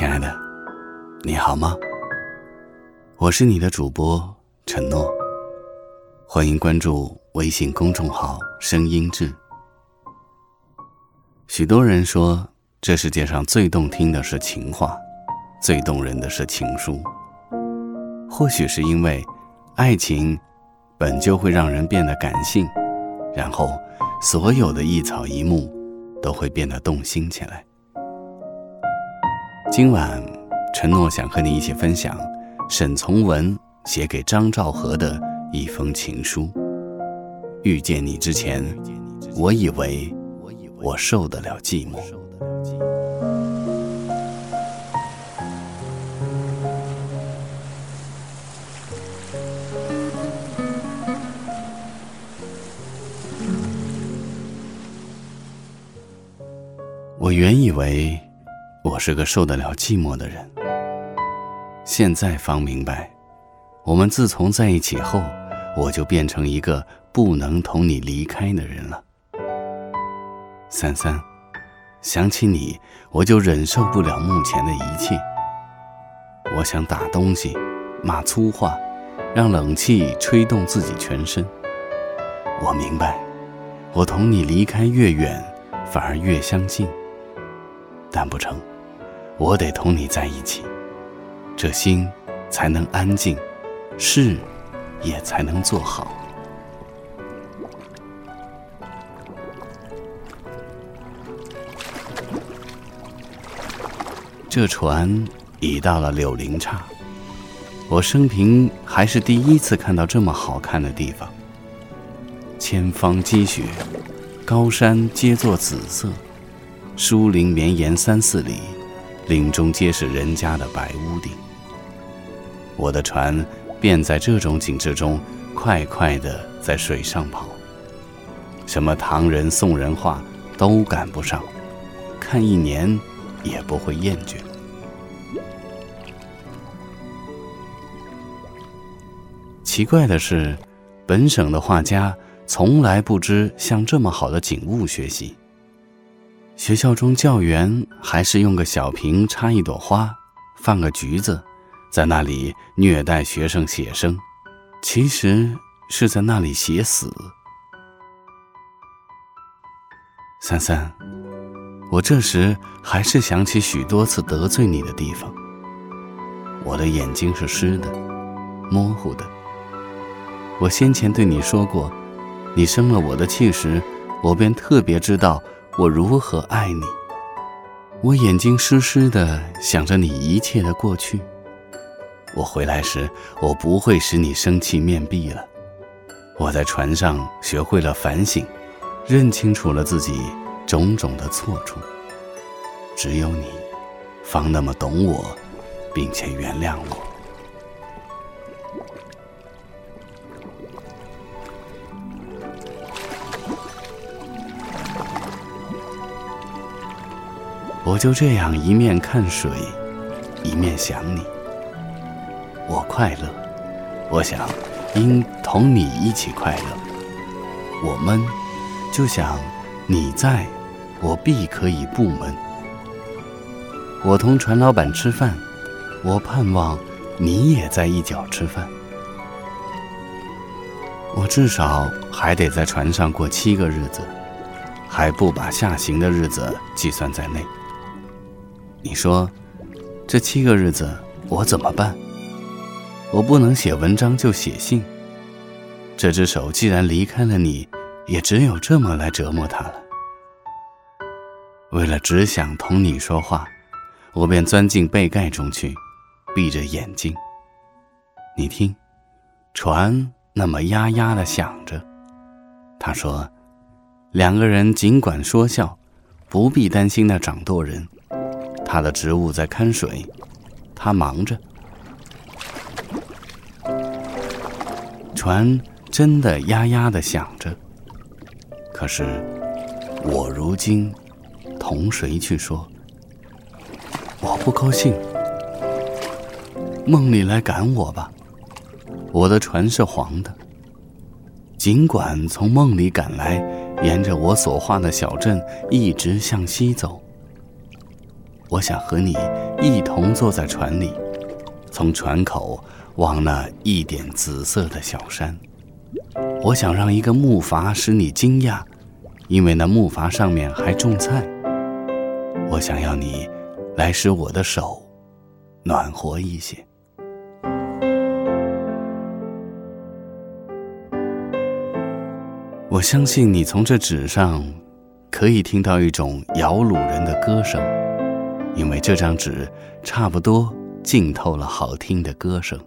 亲爱的，你好吗？我是你的主播陈诺，欢迎关注微信公众号“声音志”。许多人说，这世界上最动听的是情话，最动人的是情书。或许是因为，爱情本就会让人变得感性，然后所有的一草一木都会变得动心起来。今晚，承诺想和你一起分享沈从文写给张兆和的一封情书。遇见你之前，我以为。我受得了寂寞。我原以为我是个受得了寂寞的人，现在方明白，我们自从在一起后，我就变成一个不能同你离开的人了。三三，想起你，我就忍受不了目前的一切。我想打东西，骂粗话，让冷气吹动自己全身。我明白，我同你离开越远，反而越相近。但不成，我得同你在一起，这心才能安静，事也才能做好。这船已到了柳林岔，我生平还是第一次看到这么好看的地方。千方积雪，高山皆作紫色，疏林绵延三四里，林中皆是人家的白屋顶。我的船便在这种景致中快快地在水上跑，什么唐人宋人画都赶不上，看一年。也不会厌倦。奇怪的是，本省的画家从来不知向这么好的景物学习。学校中教员还是用个小瓶插一朵花，放个橘子，在那里虐待学生写生，其实是在那里写死。三三。我这时还是想起许多次得罪你的地方。我的眼睛是湿的，模糊的。我先前对你说过，你生了我的气时，我便特别知道我如何爱你。我眼睛湿湿的，想着你一切的过去。我回来时，我不会使你生气面壁了。我在船上学会了反省，认清楚了自己。种种的错处，只有你，方那么懂我，并且原谅我。我就这样一面看水，一面想你。我快乐，我想应同你一起快乐。我闷，就想你在。我必可以不闷。我同船老板吃饭，我盼望你也在一角吃饭。我至少还得在船上过七个日子，还不把下行的日子计算在内。你说，这七个日子我怎么办？我不能写文章就写信。这只手既然离开了你，也只有这么来折磨它了。为了只想同你说话，我便钻进被盖中去，闭着眼睛。你听，船那么呀呀的响着。他说：“两个人尽管说笑，不必担心那掌舵人，他的职务在看水，他忙着。船真的呀呀的响着，可是我如今同谁去说？我不高兴。梦里来赶我吧，我的船是黄的。尽管从梦里赶来，沿着我所画的小镇一直向西走。我想和你一同坐在船里，从船口望那一点紫色的小山。我想让一个木筏使你惊讶，因为那木筏上面还种菜。我想要你来使我的手暖和一些。我相信你从这纸上可以听到一种摇橹人的歌声，因为这张纸差不多浸透了好听的歌声。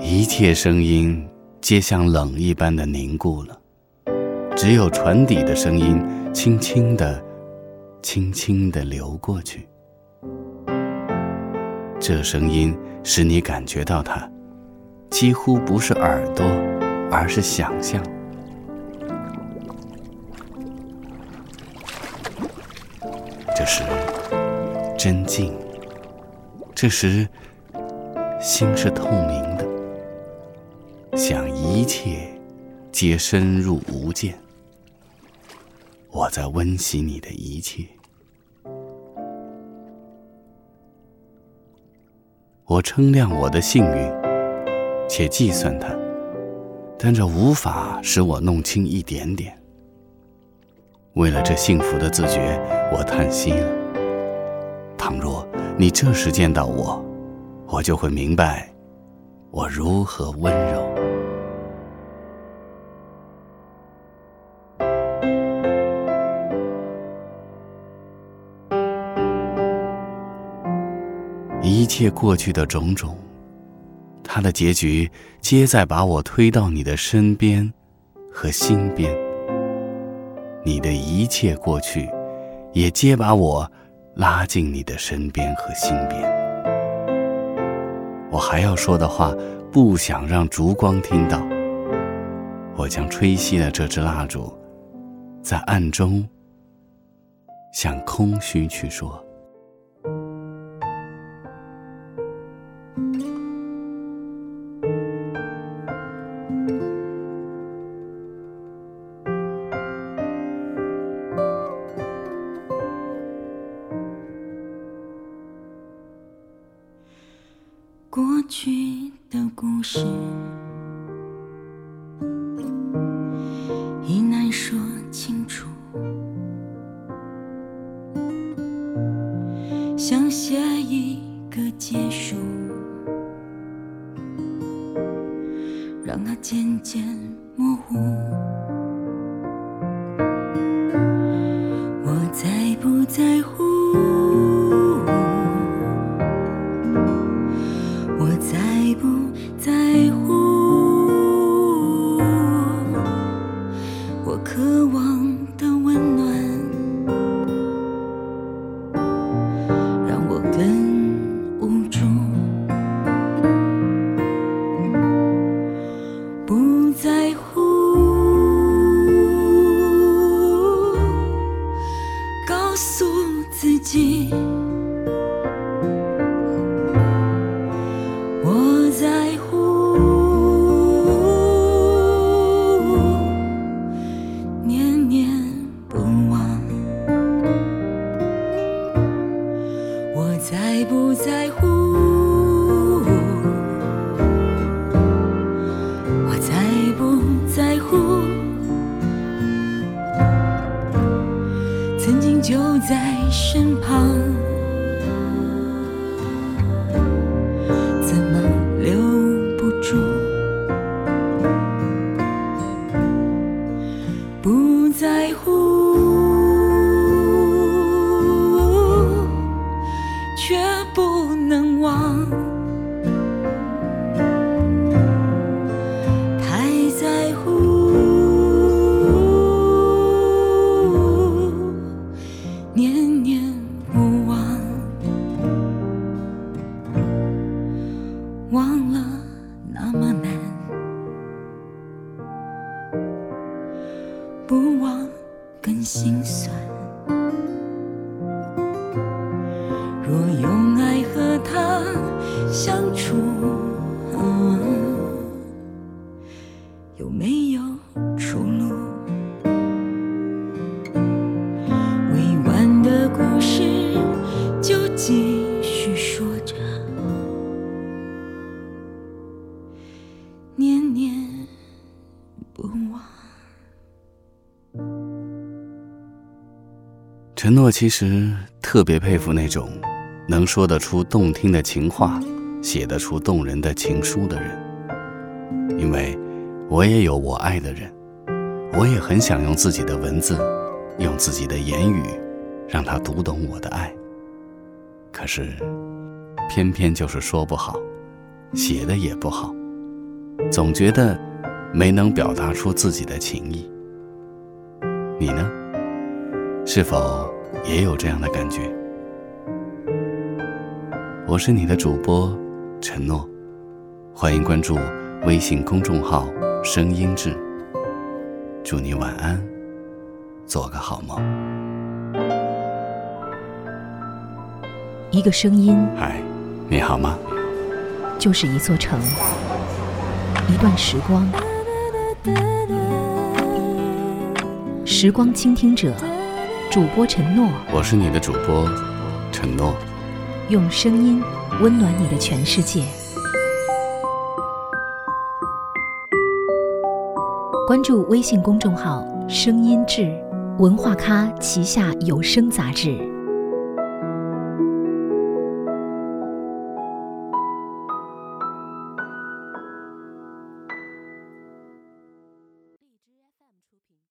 一切声音皆像冷一般的凝固了，只有船底的声音轻轻的、轻轻的流过去。这声音使你感觉到它，几乎不是耳朵，而是想象。这时，真静。这时，心是透明的，想一切皆深入无间。我在温习你的一切，我称量我的幸运，且计算它，但这无法使我弄清一点点。为了这幸福的自觉，我叹息了。倘若你这时见到我，我就会明白我如何温柔。一切过去的种种，它的结局皆在把我推到你的身边和心边。你的一切过去，也皆把我拉近你的身边和心边。我还要说的话，不想让烛光听到。我将吹熄了这支蜡烛，在暗中向空虚去说。去的故事已难说清楚，想写一个结束，让它渐渐模糊。在身旁，若用爱和他相处，有没有出路？未完的故事就继续说着，念念不忘。陈诺其实特别佩服那种能说得出动听的情话、写得出动人的情书的人，因为我也有我爱的人，我也很想用自己的文字，用自己的言语，让他读懂我的爱。可是，偏偏就是说不好，写的也不好，总觉得没能表达出自己的情意。你呢？是否也有这样的感觉？我是你的主播陈诺，欢迎关注微信公众号“声音志”。祝你晚安，做个好梦。一个声音嗨，你好吗？就是一座城，一段时光。时光倾听者，主播陈诺，我是你的主播陈诺。用声音温暖你的全世界。关注微信公众号“声音志”，文化咖旗下有声杂志。